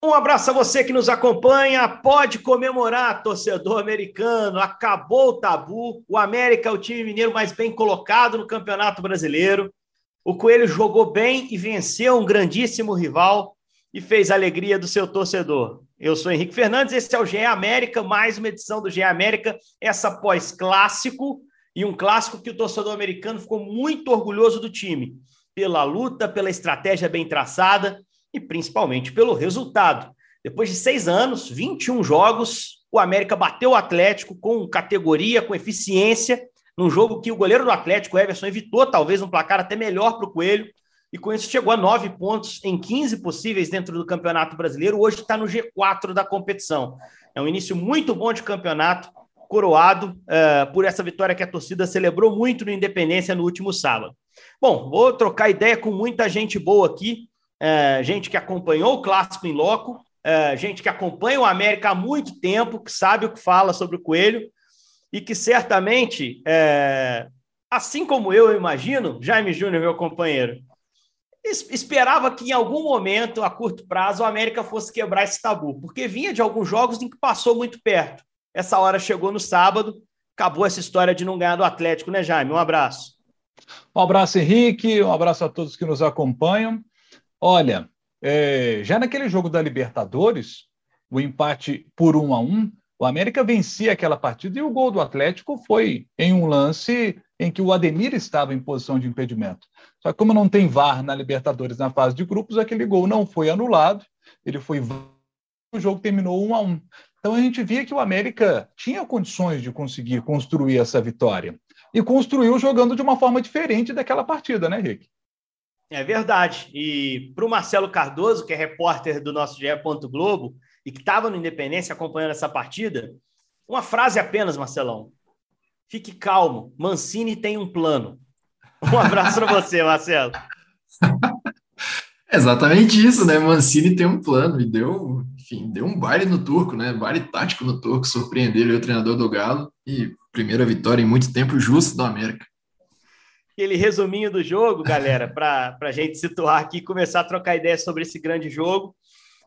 Um abraço a você que nos acompanha. Pode comemorar, torcedor americano. Acabou o tabu. O América é o time mineiro mais bem colocado no Campeonato Brasileiro. O Coelho jogou bem e venceu um grandíssimo rival e fez a alegria do seu torcedor. Eu sou Henrique Fernandes, esse é o GE América, mais uma edição do GE América, essa pós-clássico e um clássico que o torcedor americano ficou muito orgulhoso do time, pela luta, pela estratégia bem traçada e principalmente pelo resultado. Depois de seis anos, 21 jogos, o América bateu o Atlético com categoria, com eficiência, num jogo que o goleiro do Atlético, Everson, evitou talvez um placar até melhor para o Coelho, e com isso chegou a nove pontos em 15 possíveis dentro do Campeonato Brasileiro. Hoje está no G4 da competição. É um início muito bom de campeonato, coroado uh, por essa vitória que a torcida celebrou muito no Independência no último sábado. Bom, vou trocar ideia com muita gente boa aqui é, gente que acompanhou o clássico em loco, é, gente que acompanha o América há muito tempo, que sabe o que fala sobre o Coelho e que certamente, é, assim como eu, imagino, Jaime Júnior, meu companheiro, esperava que em algum momento, a curto prazo, o América fosse quebrar esse tabu, porque vinha de alguns jogos em que passou muito perto. Essa hora chegou no sábado, acabou essa história de não ganhar do Atlético, né, Jaime? Um abraço. Um abraço, Henrique, um abraço a todos que nos acompanham. Olha, é, já naquele jogo da Libertadores, o empate por um a um, o América vencia aquela partida e o gol do Atlético foi em um lance em que o Ademir estava em posição de impedimento. Só que como não tem VAR na Libertadores na fase de grupos, aquele gol não foi anulado, ele foi o jogo terminou um a um. Então a gente via que o América tinha condições de conseguir construir essa vitória e construiu jogando de uma forma diferente daquela partida, né, Rick? É verdade. E para o Marcelo Cardoso, que é repórter do nosso GE. Globo e que estava no Independência acompanhando essa partida, uma frase apenas, Marcelão. Fique calmo, Mancini tem um plano. Um abraço para você, Marcelo. Exatamente isso, né? Mancini tem um plano e deu, enfim, deu um baile no turco, né? Baile tático no turco, surpreendeu o treinador do Galo e primeira vitória em muito tempo justo do América aquele resuminho do jogo, galera, para a gente situar aqui e começar a trocar ideias sobre esse grande jogo.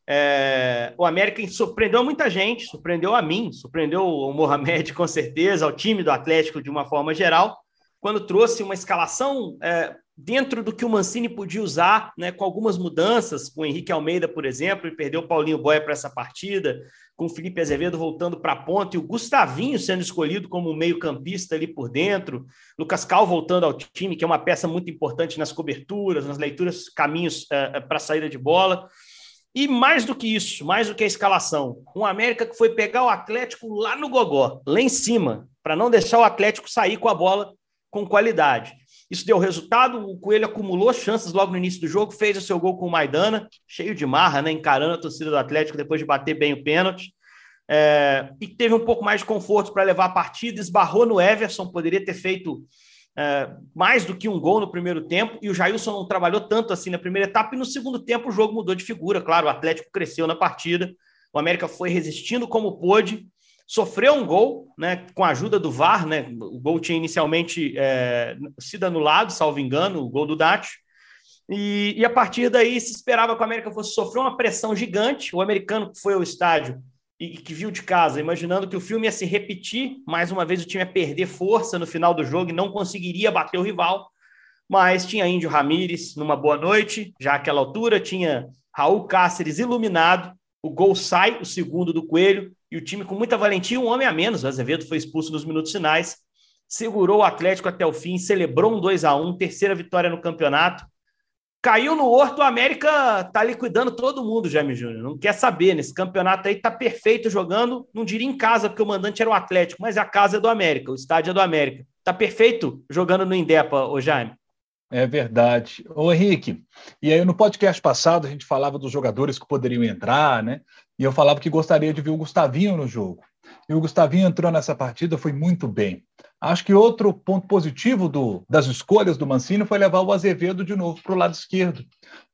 É, o América surpreendeu muita gente, surpreendeu a mim, surpreendeu o Mohamed com certeza, ao time do Atlético de uma forma geral, quando trouxe uma escalação é, dentro do que o Mancini podia usar, né, com algumas mudanças, com o Henrique Almeida, por exemplo, e perdeu o Paulinho Boia para essa partida, com o Felipe Azevedo voltando para a ponta e o Gustavinho sendo escolhido como meio-campista ali por dentro, Lucas Cal voltando ao time, que é uma peça muito importante nas coberturas, nas leituras, caminhos uh, para a saída de bola. E mais do que isso, mais do que a escalação, um América que foi pegar o Atlético lá no Gogó, lá em cima, para não deixar o Atlético sair com a bola com qualidade. Isso deu resultado, o Coelho acumulou chances logo no início do jogo, fez o seu gol com o Maidana, cheio de marra, né, encarando a torcida do Atlético depois de bater bem o pênalti. É, e teve um pouco mais de conforto para levar a partida, esbarrou no Everson, poderia ter feito é, mais do que um gol no primeiro tempo, e o Jailson não trabalhou tanto assim na primeira etapa, e no segundo tempo o jogo mudou de figura, claro, o Atlético cresceu na partida, o América foi resistindo como pôde, sofreu um gol, né, com a ajuda do VAR, né, o gol tinha inicialmente é, sido anulado, salvo engano, o gol do Dátio, e, e, a partir daí se esperava que o América fosse sofrer uma pressão gigante, o americano que foi ao estádio e que viu de casa, imaginando que o filme ia se repetir, mais uma vez o time ia perder força no final do jogo e não conseguiria bater o rival, mas tinha Índio Ramírez numa boa noite, já àquela altura, tinha Raul Cáceres iluminado, o gol sai, o segundo do Coelho, e o time com muita valentia, um homem a menos. O Azevedo foi expulso nos minutos finais, segurou o Atlético até o fim, celebrou um 2 a 1 terceira vitória no campeonato. Caiu no Horto, o América tá liquidando todo mundo, Jaime Júnior. Não quer saber, nesse campeonato aí tá perfeito jogando, não diria em casa, porque o mandante era o Atlético, mas a casa é do América, o estádio é do América. Tá perfeito jogando no Indepa, ô Jaime. É verdade. Ô Henrique, e aí no podcast passado a gente falava dos jogadores que poderiam entrar, né? E eu falava que gostaria de ver o Gustavinho no jogo. E o Gustavinho entrou nessa partida, foi muito bem. Acho que outro ponto positivo do, das escolhas do Mancini foi levar o Azevedo de novo para o lado esquerdo.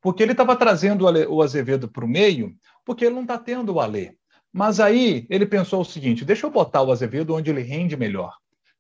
Porque ele estava trazendo o Azevedo para o meio, porque ele não está tendo o Alê. Mas aí ele pensou o seguinte: deixa eu botar o Azevedo onde ele rende melhor.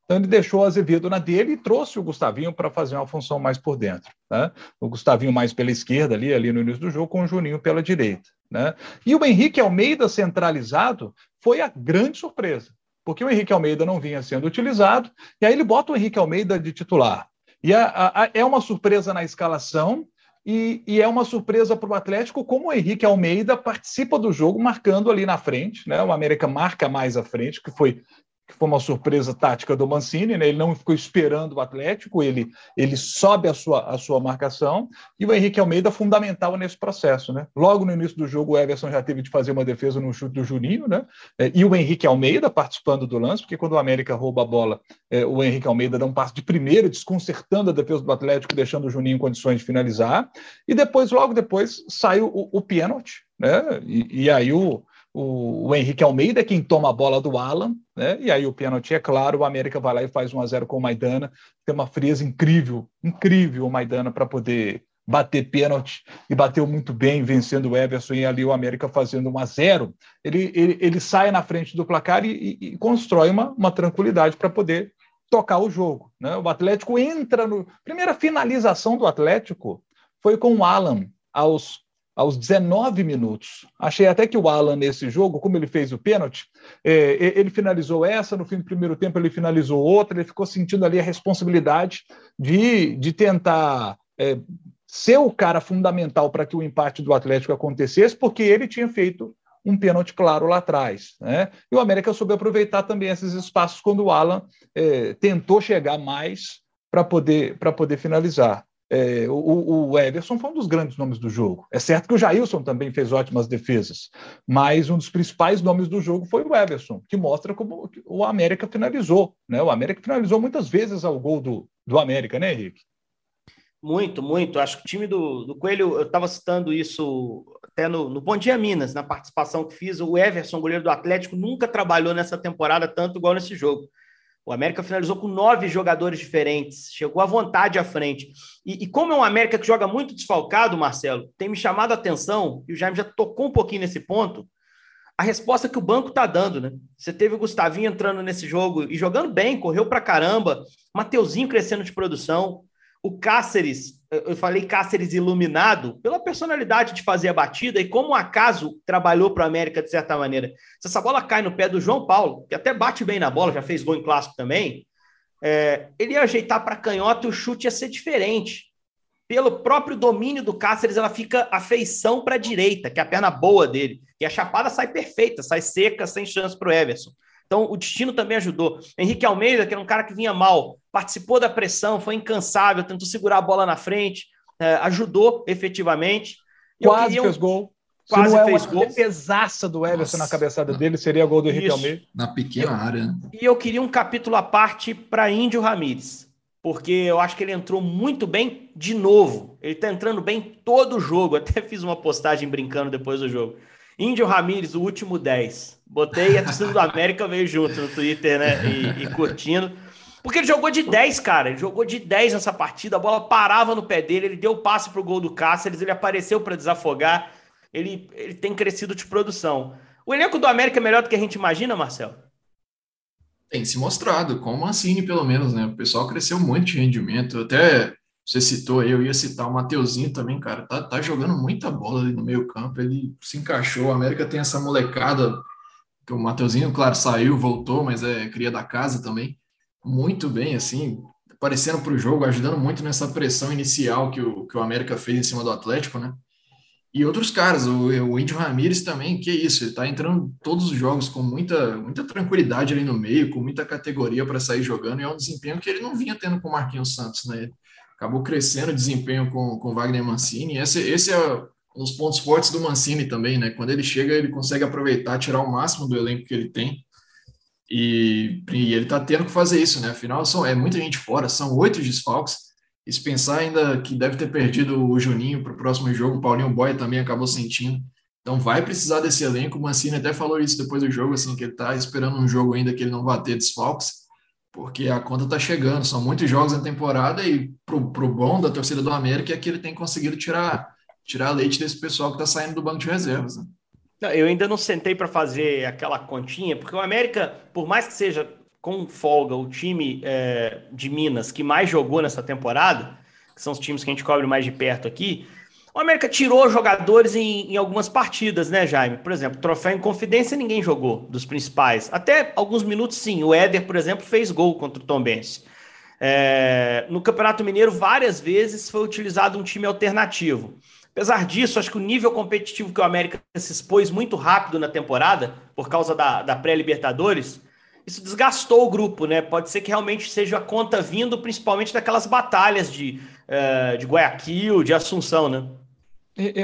Então ele deixou o Azevedo na dele e trouxe o Gustavinho para fazer uma função mais por dentro. Né? O Gustavinho mais pela esquerda ali, ali no início do jogo, com o Juninho pela direita. Né? E o Henrique Almeida centralizado foi a grande surpresa, porque o Henrique Almeida não vinha sendo utilizado, e aí ele bota o Henrique Almeida de titular. E a, a, é uma surpresa na escalação, e, e, é uma surpresa para o Atlético como o Henrique Almeida participa do jogo marcando ali na frente, né? O América marca mais à frente, que foi que foi uma surpresa tática do Mancini, né? ele não ficou esperando o Atlético, ele, ele sobe a sua, a sua marcação, e o Henrique Almeida fundamental nesse processo. Né? Logo no início do jogo, o Everson já teve de fazer uma defesa no chute do Juninho, né? É, e o Henrique Almeida participando do lance, porque quando o América rouba a bola, é, o Henrique Almeida dá um passo de primeiro, desconcertando a defesa do Atlético, deixando o Juninho em condições de finalizar, e depois, logo depois, sai o, o pênalti, né? e, e aí o o, o, Henrique Almeida é quem toma a bola do Alan, né? E aí o pênalti é claro, o América vai lá e faz 1 a 0 com o Maidana. Tem uma frieza incrível, incrível o Maidana para poder bater pênalti e bateu muito bem, vencendo o Everson e ali o América fazendo 1 a 0. Ele, ele, ele sai na frente do placar e, e, e constrói uma, uma tranquilidade para poder tocar o jogo. Né? O Atlético entra no. Primeira finalização do Atlético foi com o Alan aos aos 19 minutos. Achei até que o Alan, nesse jogo, como ele fez o pênalti, é, ele finalizou essa, no fim do primeiro tempo ele finalizou outra, ele ficou sentindo ali a responsabilidade de, de tentar é, ser o cara fundamental para que o empate do Atlético acontecesse, porque ele tinha feito um pênalti claro lá atrás. Né? E o América soube aproveitar também esses espaços quando o Alan é, tentou chegar mais para poder, poder finalizar. É, o, o, Everson foi um dos grandes nomes do jogo. É certo que o Jailson também fez ótimas defesas, mas um dos principais nomes do jogo foi o Everson, que mostra como o América finalizou. Né? O América finalizou muitas vezes ao gol do, do América, né, Henrique? Muito, muito. Acho que o time do, do Coelho, eu estava citando isso até no, no Bom Dia Minas, na participação que fiz. O Everson, goleiro do Atlético, nunca trabalhou nessa temporada tanto igual nesse jogo. O América finalizou com nove jogadores diferentes, chegou à vontade à frente. E, e, como é um América que joga muito desfalcado, Marcelo, tem me chamado a atenção, e o Jaime já tocou um pouquinho nesse ponto, a resposta que o banco está dando, né? Você teve o Gustavinho entrando nesse jogo e jogando bem, correu para caramba, Mateuzinho crescendo de produção, o Cáceres, eu falei Cáceres iluminado, pela personalidade de fazer a batida e como o acaso trabalhou para o América de certa maneira. Se essa bola cai no pé do João Paulo, que até bate bem na bola, já fez gol em clássico também, é, ele ia ajeitar para canhota e o chute ia ser diferente. Pelo próprio domínio do Cáceres, ela fica a feição para a direita, que é a perna boa dele. E a chapada sai perfeita, sai seca, sem chance para o Everson. Então, o destino também ajudou. Henrique Almeida, que era um cara que vinha mal, participou da pressão, foi incansável, tentou segurar a bola na frente, é, ajudou efetivamente. Quase fez gol. Quase Se não é fez uma gol. pesaça do Everson Nossa. na cabeçada dele, seria gol do Henrique Isso. Almeida. Na pequena área. E eu queria um capítulo à parte para Índio Ramírez, porque eu acho que ele entrou muito bem de novo. Ele está entrando bem todo o jogo. Até fiz uma postagem brincando depois do jogo. Índio Ramírez, o último 10. Botei a torcida do América veio junto no Twitter, né? E, e, curtindo. Porque ele jogou de 10, cara. Ele jogou de 10 nessa partida. A bola parava no pé dele. Ele deu passe pro gol do Cáceres. Ele apareceu para desafogar. Ele, ele tem crescido de produção. O elenco do América é melhor do que a gente imagina, Marcelo? Tem se mostrado, com o Mancini, pelo menos, né? O pessoal cresceu muito de rendimento. Até você citou eu ia citar o Mateuzinho também, cara, tá, tá jogando muita bola ali no meio campo, ele se encaixou, o América tem essa molecada, que o Mateuzinho, claro, saiu, voltou, mas é cria da casa também, muito bem, assim, aparecendo para o jogo, ajudando muito nessa pressão inicial que o, que o América fez em cima do Atlético, né? E outros caras, o, o Índio Ramírez também, que é isso, ele tá entrando todos os jogos com muita, muita tranquilidade ali no meio, com muita categoria para sair jogando, e é um desempenho que ele não vinha tendo com o Marquinhos Santos, né? Acabou crescendo o desempenho com, com Wagner Mancini. Esse, esse é um dos pontos fortes do Mancini também, né? Quando ele chega, ele consegue aproveitar, tirar o máximo do elenco que ele tem. E, e ele está tendo que fazer isso, né? Afinal, são, é muita gente fora, são oito desfalques. E se pensar ainda que deve ter perdido o Juninho para o próximo jogo, o Paulinho Boia também acabou sentindo. Então vai precisar desse elenco. O Mancini até falou isso depois do jogo, assim, que ele está esperando um jogo ainda que ele não vai ter desfalques porque a conta está chegando, são muitos jogos na temporada e pro, pro bom da torcida do América é que ele tem conseguido tirar, tirar leite desse pessoal que está saindo do banco de reservas. Né? Eu ainda não sentei para fazer aquela continha, porque o América, por mais que seja com folga, o time é, de Minas que mais jogou nessa temporada, que são os times que a gente cobre mais de perto aqui, o América tirou jogadores em, em, algumas partidas, né, Jaime? Por exemplo, troféu em confidência ninguém jogou dos principais. Até alguns minutos, sim. O Éder, por exemplo, fez gol contra o Tom Benz. É, no Campeonato Mineiro, várias vezes foi utilizado um time alternativo. Apesar disso, acho que o nível competitivo que o América se expôs muito rápido na temporada, por causa da, da pré-Libertadores, isso desgastou o grupo, né? Pode ser que realmente seja a conta vindo principalmente daquelas batalhas de, uh, de Guayaquil, de Assunção, né?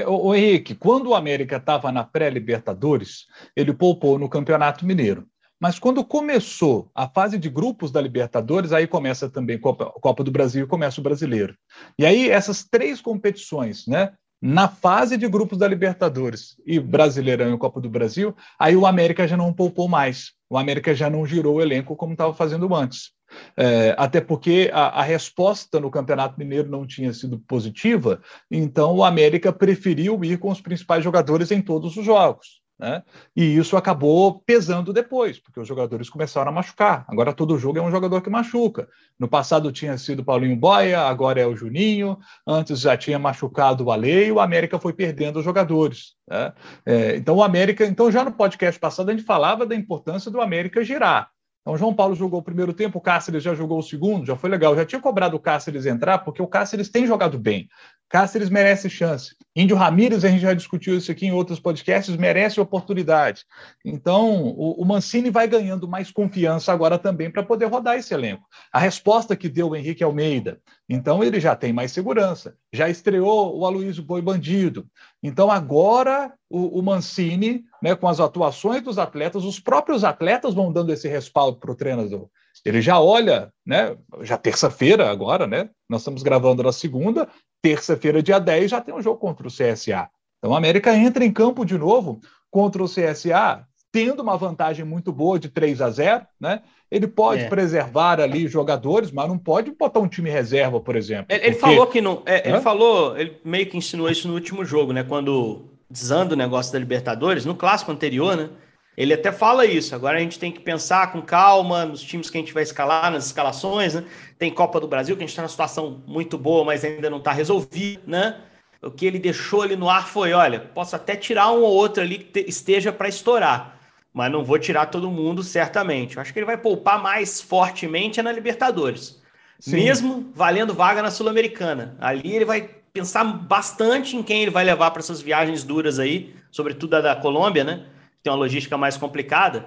O Henrique, quando o América estava na pré-Libertadores, ele poupou no Campeonato Mineiro. Mas quando começou a fase de grupos da Libertadores, aí começa também Copa, Copa do Brasil e começa o Brasileiro. E aí essas três competições, né? Na fase de grupos da Libertadores e Brasileirão e Copa do Brasil, aí o América já não poupou mais. O América já não girou o elenco como estava fazendo antes. É, até porque a, a, resposta no Campeonato Mineiro não tinha sido positiva, então o América preferiu ir com os principais jogadores em todos os jogos. Né? E isso acabou pesando depois, porque os jogadores começaram a machucar. Agora todo jogo é um jogador que machuca. No passado tinha sido Paulinho Boia, agora é o Juninho, antes já tinha machucado o Ale e o América foi perdendo os jogadores. Né? É, então o América, então já no podcast passado a gente falava da importância do América girar. Então, João Paulo jogou o primeiro tempo, o Cáceres já jogou o segundo, já foi legal. Já tinha cobrado o Cáceres entrar, porque o Cáceres tem jogado bem. Cáceres merece chance. Índio Ramírez, a gente já discutiu isso aqui em outros podcasts, merece oportunidade. Então, o, o Mancini vai ganhando mais confiança agora também para poder rodar esse elenco. A resposta que deu o Henrique Almeida, então ele já tem mais segurança. Já estreou o Aloysio Boi Bandido. Então, agora o, o Mancini, né, com as atuações dos atletas, os próprios atletas vão dando esse respaldo para o treinador. Ele já olha, né? Já terça-feira agora, né? Nós estamos gravando na segunda, terça-feira, dia 10, já tem um jogo contra o CSA. Então a América entra em campo de novo contra o CSA, tendo uma vantagem muito boa de 3 a 0, né? Ele pode é. preservar ali jogadores, mas não pode botar um time reserva, por exemplo. Ele, porque... falou que não. É, ele falou, ele meio que insinuou isso no último jogo, né? Quando desanda o negócio da Libertadores, no clássico anterior, né? Ele até fala isso. Agora a gente tem que pensar com calma nos times que a gente vai escalar, nas escalações, né? Tem Copa do Brasil, que a gente está numa situação muito boa, mas ainda não está resolvido, né? O que ele deixou ali no ar foi: olha, posso até tirar um ou outro ali que esteja para estourar, mas não vou tirar todo mundo, certamente. Eu acho que ele vai poupar mais fortemente é na Libertadores, Sim. mesmo valendo vaga na Sul-Americana. Ali ele vai pensar bastante em quem ele vai levar para essas viagens duras aí, sobretudo a da Colômbia, né? Tem uma logística mais complicada.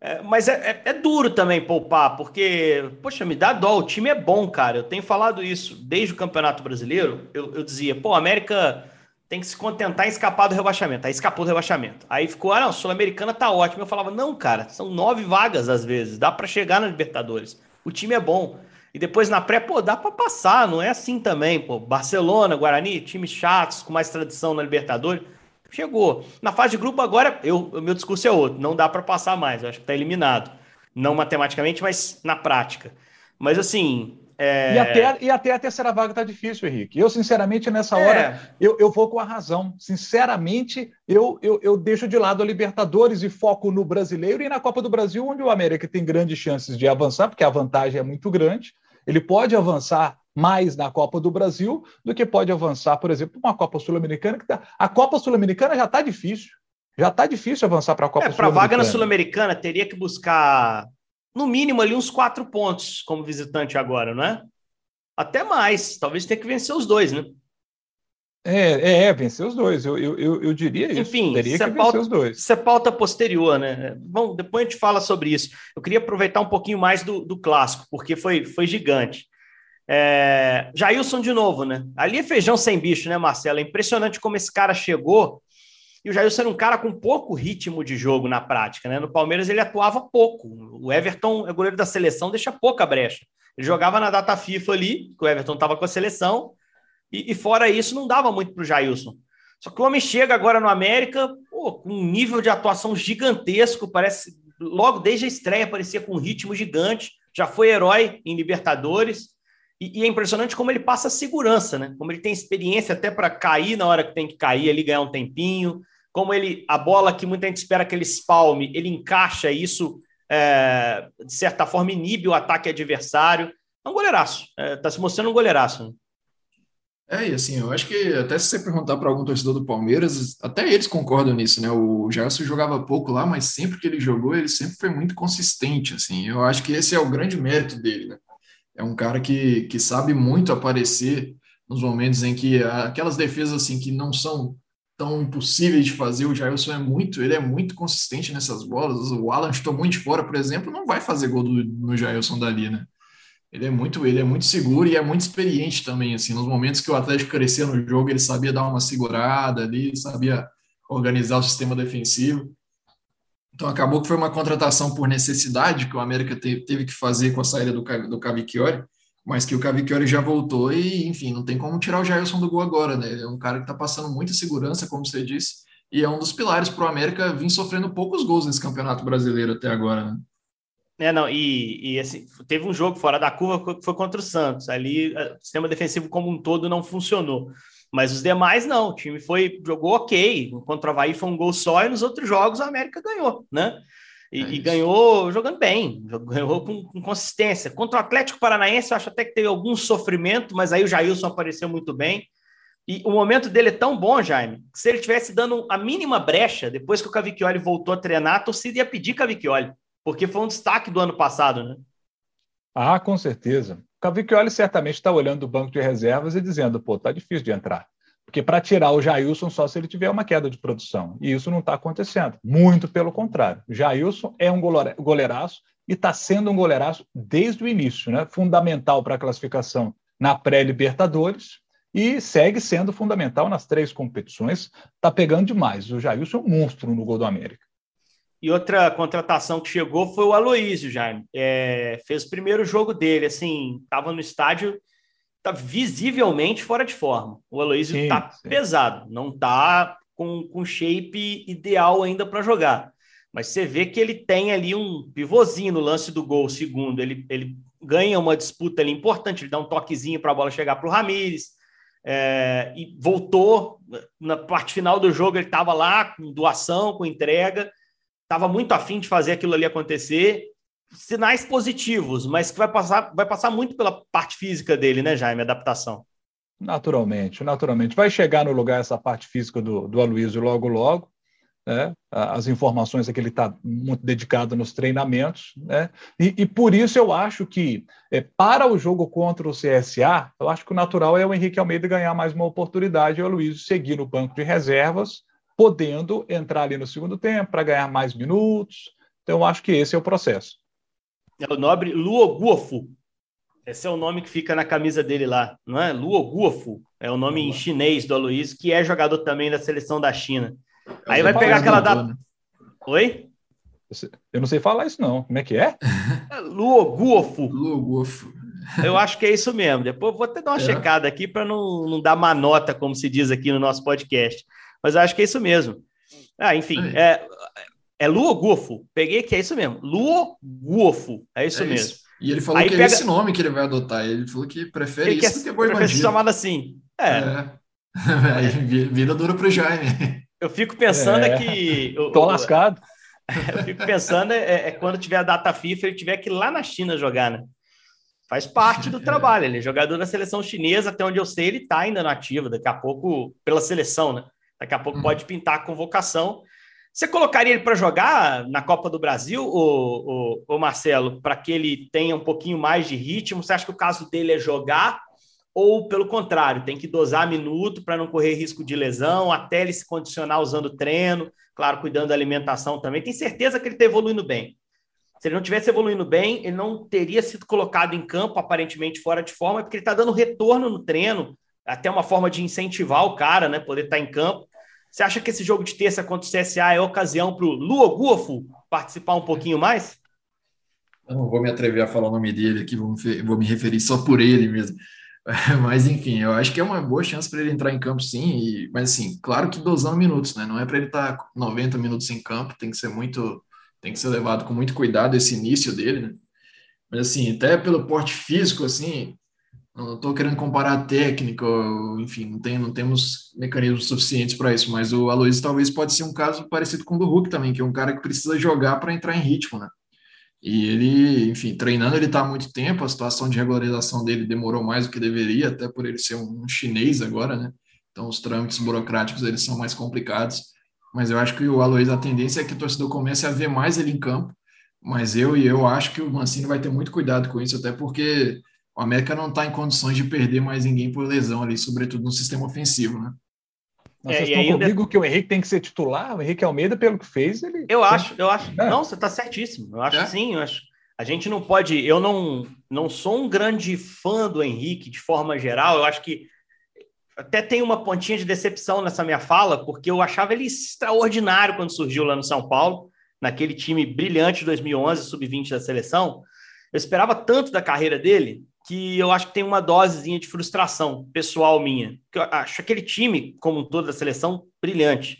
É, mas é, é, é, duro também poupar, porque, poxa, me dá dó, o time é bom, cara. Eu tenho falado isso desde o Campeonato Brasileiro. Eu, eu dizia, pô, a América tem que se contentar em escapar do rebaixamento. Aí escapou do rebaixamento. Aí ficou, ah, não, Sul-Americana tá ótimo. Eu falava, não, cara, são nove vagas às vezes, dá para chegar na Libertadores. O time é bom. E depois na pré, pô, dá para passar, não é assim também, pô. Barcelona, Guarani, times chatos, com mais tradição na Libertadores. Chegou. Na fase de grupo, agora, eu, o meu discurso é outro. Não dá para passar mais. Eu acho que está eliminado. Não matematicamente, mas na prática. Mas assim. É... E, até, e até a terceira vaga está difícil, Henrique. Eu, sinceramente, nessa é. hora, eu, eu vou com a razão. Sinceramente, eu, eu, eu deixo de lado a Libertadores e foco no brasileiro e na Copa do Brasil, onde o América tem grandes chances de avançar, porque a vantagem é muito grande. Ele pode avançar mais na Copa do Brasil do que pode avançar, por exemplo, uma Copa Sul-Americana. que tá... A Copa Sul-Americana já está difícil. Já está difícil avançar para a Copa é, Sul-Americana. Para vaga na Sul-Americana, teria que buscar, no mínimo, ali uns quatro pontos como visitante agora, não é? Até mais. Talvez tenha que vencer os dois, né? É, é, é vencer os dois. Eu, eu, eu, eu diria isso. Enfim, teria que pauta, vencer os dois. Isso é pauta posterior, né? Bom, depois a gente fala sobre isso. Eu queria aproveitar um pouquinho mais do, do clássico, porque foi, foi gigante. É, Jailson de novo, né? Ali é feijão sem bicho, né, Marcelo? É impressionante como esse cara chegou. E o Jailson era um cara com pouco ritmo de jogo na prática, né? No Palmeiras ele atuava pouco. O Everton é goleiro da seleção, deixa pouca brecha. Ele jogava na data FIFA ali, que o Everton estava com a seleção, e, e, fora isso não dava muito para o Jailson. Só que o homem chega agora no América pô, com um nível de atuação gigantesco, parece logo desde a estreia parecia com um ritmo gigante, já foi herói em Libertadores, e, e, é impressionante como ele passa segurança, né? Como ele tem experiência até para cair na hora que tem que cair, ali ganhar um tempinho. Como ele, a bola que muita gente espera que ele espalme, ele encaixa isso é, de certa forma, inibe o ataque adversário. É um goleiraço. Está é, tá se mostrando um goleiraço. Né? É, e assim, eu acho que até se você perguntar para algum torcedor do Palmeiras, até eles concordam nisso, né? O Gerson jogava pouco lá, mas sempre que ele jogou, ele sempre foi muito consistente, assim. Eu acho que esse é o grande mérito dele, né? É um cara que, que sabe muito aparecer nos momentos em que aquelas defesas assim que não são tão impossíveis de fazer, o Jailson é muito, ele é muito consistente nessas bolas. O Alan chutou muito de fora, por exemplo, não vai fazer gol do, no Jailson dali, né? Ele é muito, ele é muito seguro e é muito experiente também, assim, nos momentos que o Atlético crescia no jogo, ele sabia dar uma segurada ali, sabia organizar o sistema defensivo. Então acabou que foi uma contratação por necessidade que o América teve, que fazer com a saída do, do mas que o Cavicchioli já voltou e, enfim, não tem como tirar o Jailson do gol agora, né? É um cara que está passando muita segurança, como você disse, e é um dos pilares para o América vir sofrendo poucos gols nesse Campeonato Brasileiro até agora, né? É, não, e, e assim, teve um jogo fora da curva que foi contra o Santos. Ali o sistema defensivo como um todo não funcionou. Mas os demais não. O time foi, jogou ok. Contra o Havaí foi um gol só, e nos outros jogos a América ganhou, né? E, é e ganhou jogando bem, ganhou com, com, consistência. Contra o Atlético Paranaense, eu acho até que teve algum sofrimento, mas aí o Jailson apareceu muito bem. E o momento dele é tão bom, Jaime, que se ele tivesse dando a mínima brecha, depois que o Cavicchioli voltou a treinar, a torcida ia pedir Cavicchioli porque foi um destaque do ano passado, né? Ah, com certeza. Cavicchioli certamente está olhando o banco de reservas e dizendo, pô, tá difícil de entrar. Porque para tirar o Jailson só se ele tiver uma queda de produção. E isso não está acontecendo. Muito pelo contrário. Jailson é um goleiraço e está sendo um goleiraço desde o início, né? Fundamental para a classificação na pré-Libertadores e segue sendo fundamental nas três competições. Está pegando demais. O Jailson é um monstro no gol do América. E outra contratação que chegou foi o Aloísio, Jaime. É, fez o primeiro jogo dele, assim, estava no estádio, tá visivelmente fora de forma. O Aloísio está pesado, não está com, com shape ideal ainda para jogar. Mas você vê que ele tem ali um pivôzinho no lance do gol, segundo. Ele, ele ganha uma disputa ali importante, ele dá um toquezinho para a bola chegar para o Ramires. É, e voltou na parte final do jogo, ele estava lá com doação, com entrega estava muito afim de fazer aquilo ali acontecer. Sinais positivos, mas que vai passar, vai passar muito pela parte física dele, né, Jaime? Adaptação. Naturalmente, naturalmente. Vai chegar no lugar essa parte física do, do Aloysio logo, logo. Né? As informações é que ele está muito dedicado nos treinamentos. Né? E, e, por isso eu acho que, é, para o jogo contra o CSA, eu acho que o natural é o Henrique Almeida ganhar mais uma oportunidade e o Aloysio seguir no banco de reservas podendo entrar ali no segundo tempo para ganhar mais minutos. Então, eu acho que esse é o processo. É o nobre Luoguofu. Esse é o nome que fica na camisa dele lá, não é? Luoguofu. É o nome em chinês do Aloysio, que é jogador também da seleção da China. Aí vai pegar aquela data. Né? Oi? Eu não sei falar isso, não. Como é que é? Luoguofu. Luoguofu. Eu acho que é isso mesmo. Depois vou até dar uma é. checada aqui para não, não dar má nota, como se diz aqui no nosso podcast mas acho que é isso mesmo. Ah, enfim, é, é Luogufo. Peguei que é isso mesmo. Luogufo. É isso é mesmo. Isso. E ele falou Aí que pega... é esse nome que ele vai adotar. Ele falou que prefere ele isso quer, do que boi prefere ser chamado assim. É. é. Aí vida dura pro Jaime. Eu fico pensando é. que... Tô lascado. Eu fico pensando é, é, quando tiver a data FIFA, ele tiver que ir lá na China jogar, né? Faz parte do trabalho. Ele é jogador da seleção chinesa, até onde eu sei, ele tá ainda nativo. Daqui a pouco, pela seleção, né? Daqui a pouco uhum. pode pintar a convocação. Você colocaria ele para jogar na Copa do Brasil, o, o, o Marcelo, para que ele tenha um pouquinho mais de ritmo? Você acha que o caso dele é jogar? Ou, pelo contrário, tem que dosar minuto para não correr risco de lesão, até ele se condicionar usando treino, claro, cuidando da alimentação também. Tem certeza que ele está evoluindo bem. Se ele não tivesse evoluindo bem, ele não teria sido colocado em campo, aparentemente fora de forma, porque ele está dando retorno no treino, até uma forma de incentivar o cara, né? Poder estar tá em campo. Você acha que esse jogo de terça contra o CSA é ocasião para o Luoguofo participar um pouquinho mais? Eu não vou me atrever a falar o nome dele aqui, vou me, vou me referir só por ele mesmo. Mas, enfim, eu acho que é uma boa chance para ele entrar em campo, sim. E, mas, assim, claro que dosando minutos, né? Não é para ele estar tá 90 minutos em campo, tem que ser muito, tem que ser levado com muito cuidado esse início dele, né? Mas, assim, até pelo porte físico, assim, não estou querendo comparar a técnica, enfim, não, tem, não temos mecanismos suficientes para isso, mas o Aloysio talvez pode ser um caso parecido com o do Hulk também, que é um cara que precisa jogar para entrar em ritmo, né? E ele, enfim, treinando ele está há muito tempo, a situação de regularização dele demorou mais do que deveria, até por ele ser um chinês agora, né? Então os trâmites burocráticos eles são mais complicados. Mas eu acho que o Aloysio, a tendência é que o torcedor comece a ver mais ele em campo. Mas eu e eu acho que o Mancini vai ter muito cuidado com isso, até porque o América não está em condições de perder mais ninguém por lesão ali, sobretudo no sistema ofensivo, né? Mas é, vocês estão ainda... comigo que o Henrique tem que ser titular? O Henrique Almeida, pelo que fez, ele. Eu acho, eu acho. É. Não, você está certíssimo. Eu acho é? sim, eu acho. A gente não pode. Eu não, não sou um grande fã do Henrique de forma geral. Eu acho que até tem uma pontinha de decepção nessa minha fala, porque eu achava ele extraordinário quando surgiu lá no São Paulo, naquele time brilhante de 2011, sub-20 da seleção. Eu esperava tanto da carreira dele que eu acho que tem uma dosezinha de frustração pessoal minha. Eu acho aquele time, como um todo da seleção, brilhante.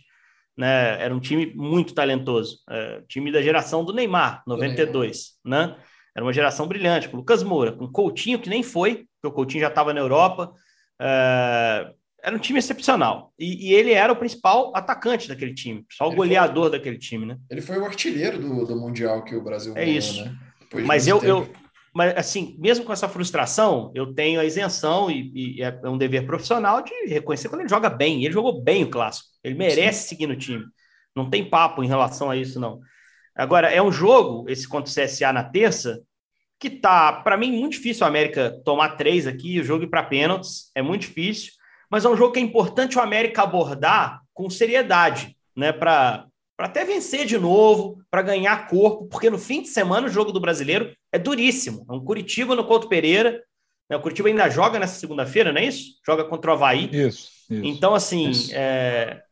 Né? Era um time muito talentoso. É, time da geração do Neymar, 92. Né? Era uma geração brilhante, com Lucas Moura, com Coutinho, que nem foi, porque o Coutinho já estava na Europa. É, era um time excepcional. E, e, ele era o principal atacante daquele time, só o goleador foi, daquele time, né? Ele foi o artilheiro do, do Mundial que o Brasil é ganhou, isso. né? Mas eu, eu, mas assim, mesmo com essa frustração, eu tenho a isenção e, e, é um dever profissional de reconhecer quando ele joga bem. Ele jogou bem o clássico. Ele merece Sim. seguir no time. Não tem papo em relação a isso, não. Agora, é um jogo, esse contra o CSA na terça, que tá, para mim, muito difícil o América tomar três aqui, o jogo ir para pênaltis, é muito difícil, mas é um jogo que é importante o América abordar com seriedade, né? Para para até vencer de novo, para ganhar corpo, porque no fim de semana o jogo do brasileiro é duríssimo. É um Curitiba no Couto Pereira. Né? O Curitiba ainda joga nessa segunda-feira, não é isso? Joga contra o Havaí. Isso. isso então, assim, isso. É...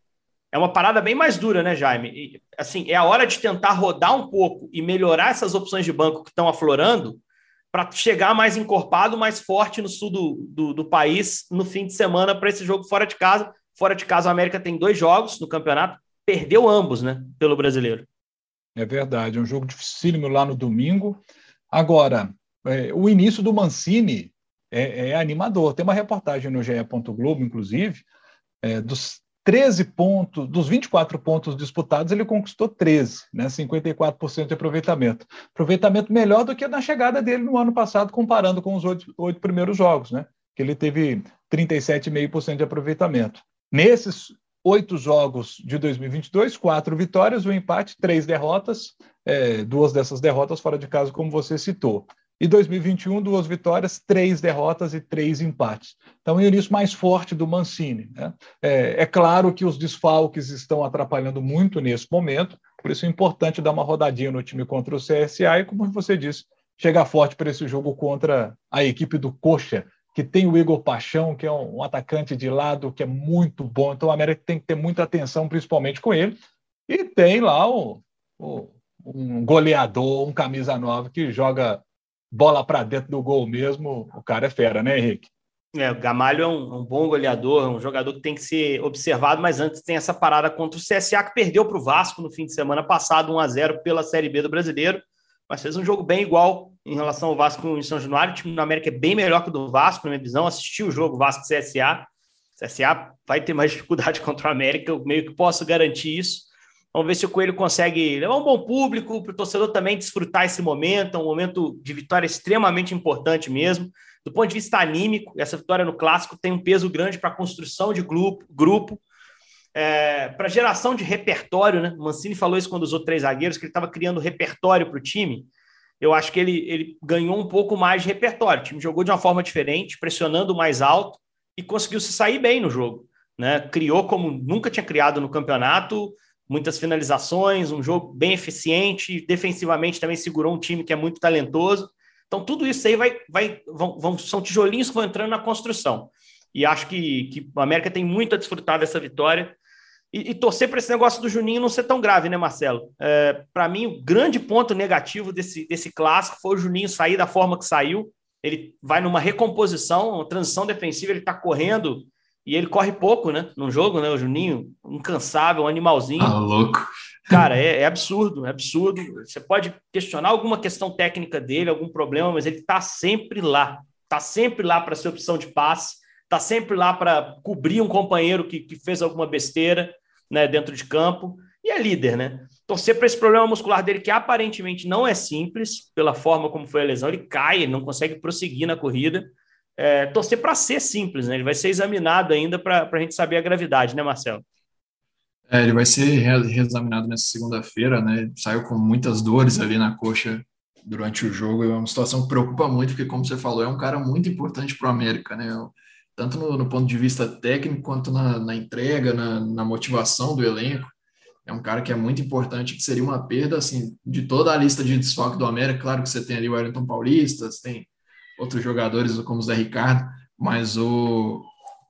é uma parada bem mais dura, né, Jaime? E, assim, é a hora de tentar rodar um pouco e melhorar essas opções de banco que estão aflorando para chegar mais encorpado, mais forte no sul do, do, do país no fim de semana para esse jogo fora de casa. Fora de casa, a América tem dois jogos no campeonato, perdeu ambos, né, pelo brasileiro. É verdade, é um jogo dificílimo lá no domingo. Agora, é, o início do Mancini é, é, animador. Tem uma reportagem no GE. Globo, inclusive, é, dos 13 pontos, dos 24 pontos disputados, ele conquistou 13, né, 54% de aproveitamento. Aproveitamento melhor do que na chegada dele no ano passado, comparando com os oito, primeiros jogos, né, que ele teve 37,5% de aproveitamento. Nesses oito jogos de 2022, quatro vitórias, um empate, três derrotas, é, duas dessas derrotas fora de casa, como você citou. E 2021, duas vitórias, três derrotas e três empates. Então, o início mais forte do Mancini. Né? É, é, claro que os desfalques estão atrapalhando muito nesse momento, por isso é importante dar uma rodadinha no time contra o CSA e, como você disse, chegar forte para esse jogo contra a equipe do Coxa, que tem o Igor Paixão, que é um, atacante de lado que é muito bom. Então, o América tem que ter muita atenção, principalmente com ele. E tem lá o, o um goleador, um camisa nova que joga bola para dentro do gol mesmo. O cara é fera, né, Henrique? É, o Gamalho é um, um, bom goleador, um jogador que tem que ser observado, mas antes tem essa parada contra o CSA que perdeu para o Vasco no fim de semana passado, 1 a 0 pela Série B do Brasileiro mas fez um jogo bem igual em relação ao Vasco em São Januário. O time do América é bem melhor que o do Vasco, na minha visão. Assisti o jogo Vasco CSA. CSA vai ter mais dificuldade contra o América, eu meio que posso garantir isso. Vamos ver se o Coelho consegue levar um bom público para o torcedor também desfrutar esse momento, um momento de vitória extremamente importante mesmo. Do ponto de vista anímico, essa vitória no clássico tem um peso grande para a construção de grupo, grupo é, para geração de repertório, né? O Mancini falou isso quando usou três zagueiros, que ele estava criando repertório para o time. Eu acho que ele, ele ganhou um pouco mais de repertório. O time jogou de uma forma diferente, pressionando mais alto e conseguiu se sair bem no jogo. Né? Criou como nunca tinha criado no campeonato, muitas finalizações, um jogo bem eficiente, defensivamente também segurou um time que é muito talentoso. Então, tudo isso aí vai, vai, vão, vão, são tijolinhos que vão entrando na construção. E acho que, que o América tem muito a desfrutar dessa vitória e, e torcer para esse negócio do Juninho não ser tão grave, né, Marcelo? É, para mim, o grande ponto negativo desse, desse clássico foi o Juninho sair da forma que saiu. Ele vai numa recomposição, uma transição defensiva, ele está correndo e ele corre pouco, né? No jogo, né? O Juninho, incansável, um animalzinho. Ah, louco. Cara, é, é, absurdo, é absurdo. Você pode questionar alguma questão técnica dele, algum problema, mas ele está sempre lá. Está sempre lá para ser opção de passe, está sempre lá para cobrir um companheiro que, que fez alguma besteira né, dentro de campo, e é líder, né? torcer para esse problema muscular dele, que aparentemente não é simples, pela forma como foi a lesão, ele cai, ele não consegue prosseguir na corrida. É, torcer para ser simples, né? Ele vai ser examinado ainda para a gente saber a gravidade, né, Marcelo? É, ele vai ser reexaminado nessa segunda-feira, né? Saiu com muitas dores ali na coxa durante o jogo. É uma situação que preocupa muito, porque, como você falou, é um cara muito importante para o América, né? Tanto no, no, ponto de vista técnico, quanto na, na entrega, na, na, motivação do elenco. É um cara que é muito importante, que seria uma perda, assim, de toda a lista de desfoque do América. Claro que você tem ali o Wellington Paulista, você tem outros jogadores como o Zé Ricardo, mas o,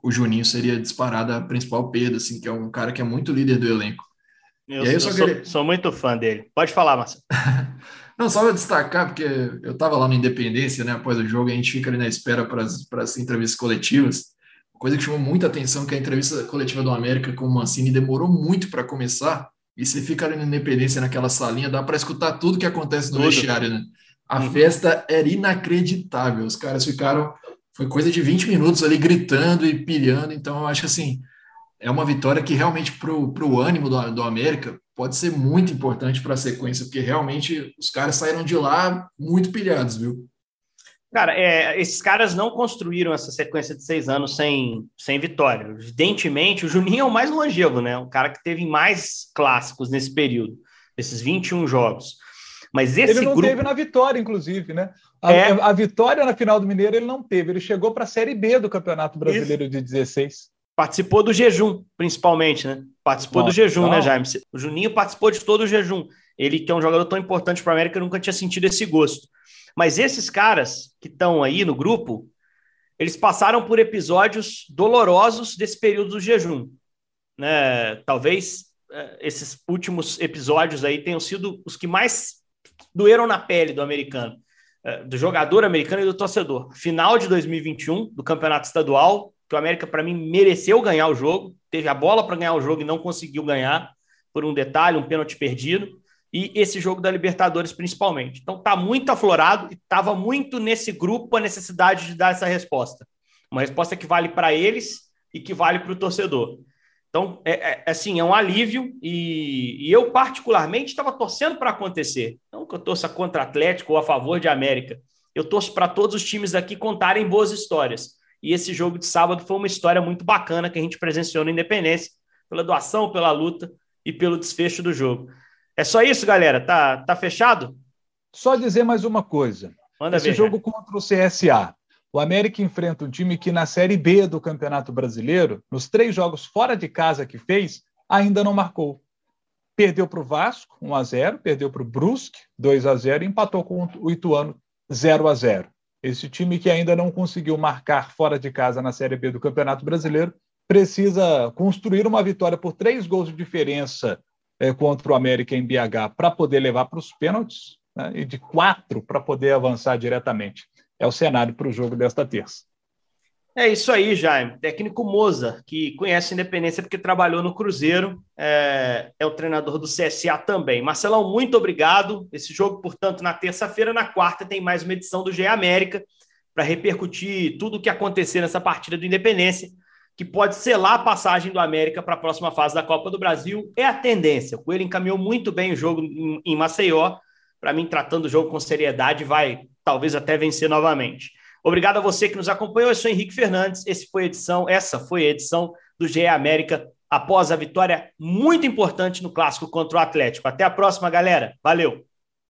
o Juninho seria disparado a principal perda, assim, que é um cara que é muito líder do elenco. Eu, eu sou, queria... sou, muito fã dele. Pode falar, Marcelo. Não, só para destacar, porque eu estava lá na Independência, né, após o jogo, a gente fica ali na espera para as entrevistas coletivas. Coisa que chamou muita atenção, que a entrevista coletiva do América com o Mancini demorou muito para começar, e você fica ali na Independência, naquela salinha, dá para escutar tudo que acontece no tudo. vestiário, né? A uhum. festa era inacreditável, os caras ficaram, foi coisa de 20 minutos ali gritando e pilhando, então eu acho que assim, é uma vitória que realmente para o ânimo do, do América pode ser muito importante para a sequência, porque realmente os caras saíram de lá muito pilhados, viu? Cara, é, esses caras não construíram essa sequência de seis anos sem, sem vitória. Evidentemente, o Juninho é o mais longevo, né? O cara que teve mais clássicos nesse período, esses 21 jogos. Mas esse ele não grupo... teve na vitória, inclusive, né? A, é... a vitória na final do Mineiro ele não teve. Ele chegou para a Série B do Campeonato Brasileiro Isso. de 16. Participou do jejum, principalmente, né? Participou Nossa, do jejum, né, Jaime? O Juninho participou de todo o jejum. Ele, que é um jogador tão importante para a América, nunca tinha sentido esse gosto. Mas esses caras que estão aí no grupo, eles passaram por episódios dolorosos desse período do jejum. Né? Talvez é, esses últimos episódios aí tenham sido os que mais doeram na pele do americano, é, do jogador americano e do torcedor. Final de 2021 do Campeonato Estadual, que o América, para mim, mereceu ganhar o jogo, teve a bola para ganhar o jogo e não conseguiu ganhar, por um detalhe, um pênalti perdido, e esse jogo da Libertadores principalmente. Então tá muito aflorado e estava muito nesse grupo a necessidade de dar essa resposta. Uma resposta que vale para eles e que vale para o torcedor. Então, é, é, assim, é um alívio e, e eu, particularmente, estava torcendo para acontecer. Não que eu torça contra Atlético ou a favor de América. Eu torço para todos os times daqui contarem boas histórias. E esse jogo de sábado foi uma história muito bacana que a gente presenciou no Independência, pela doação, pela luta e pelo desfecho do jogo. É só isso, galera? Tá, tá fechado? Só dizer mais uma coisa. Manda esse ver, jogo contra o CSA. O América enfrenta um time que na Série B do Campeonato Brasileiro, nos três jogos fora de casa que fez, ainda não marcou. Perdeu para o Vasco, 1 a 0 perdeu para o Brusque, 2 a 0 e empatou com o Ituano, 0 a 0 esse time que ainda não conseguiu marcar fora de casa na Série B do Campeonato Brasileiro precisa construir uma vitória por três gols de diferença é, contra o América em BH para poder levar para os pênaltis né, e de quatro para poder avançar diretamente. É o cenário para o jogo desta terça. É isso aí, Jaime. Técnico Moza, que conhece a Independência porque trabalhou no Cruzeiro, é, é, o treinador do CSA também. Marcelão, muito obrigado. Esse jogo, portanto, na terça-feira, na quarta, tem mais uma edição do GE América para repercutir tudo o que acontecer nessa partida do Independência, que pode selar a passagem do América para a próxima fase da Copa do Brasil. É a tendência. O Coelho encaminhou muito bem o jogo em, em Maceió. Para mim, tratando o jogo com seriedade, vai talvez até vencer novamente. Obrigado a você que nos acompanhou. Eu sou Henrique Fernandes. Esse foi edição, essa foi a edição do GE América após a vitória muito importante no clássico contra o Atlético. Até a próxima, galera. Valeu.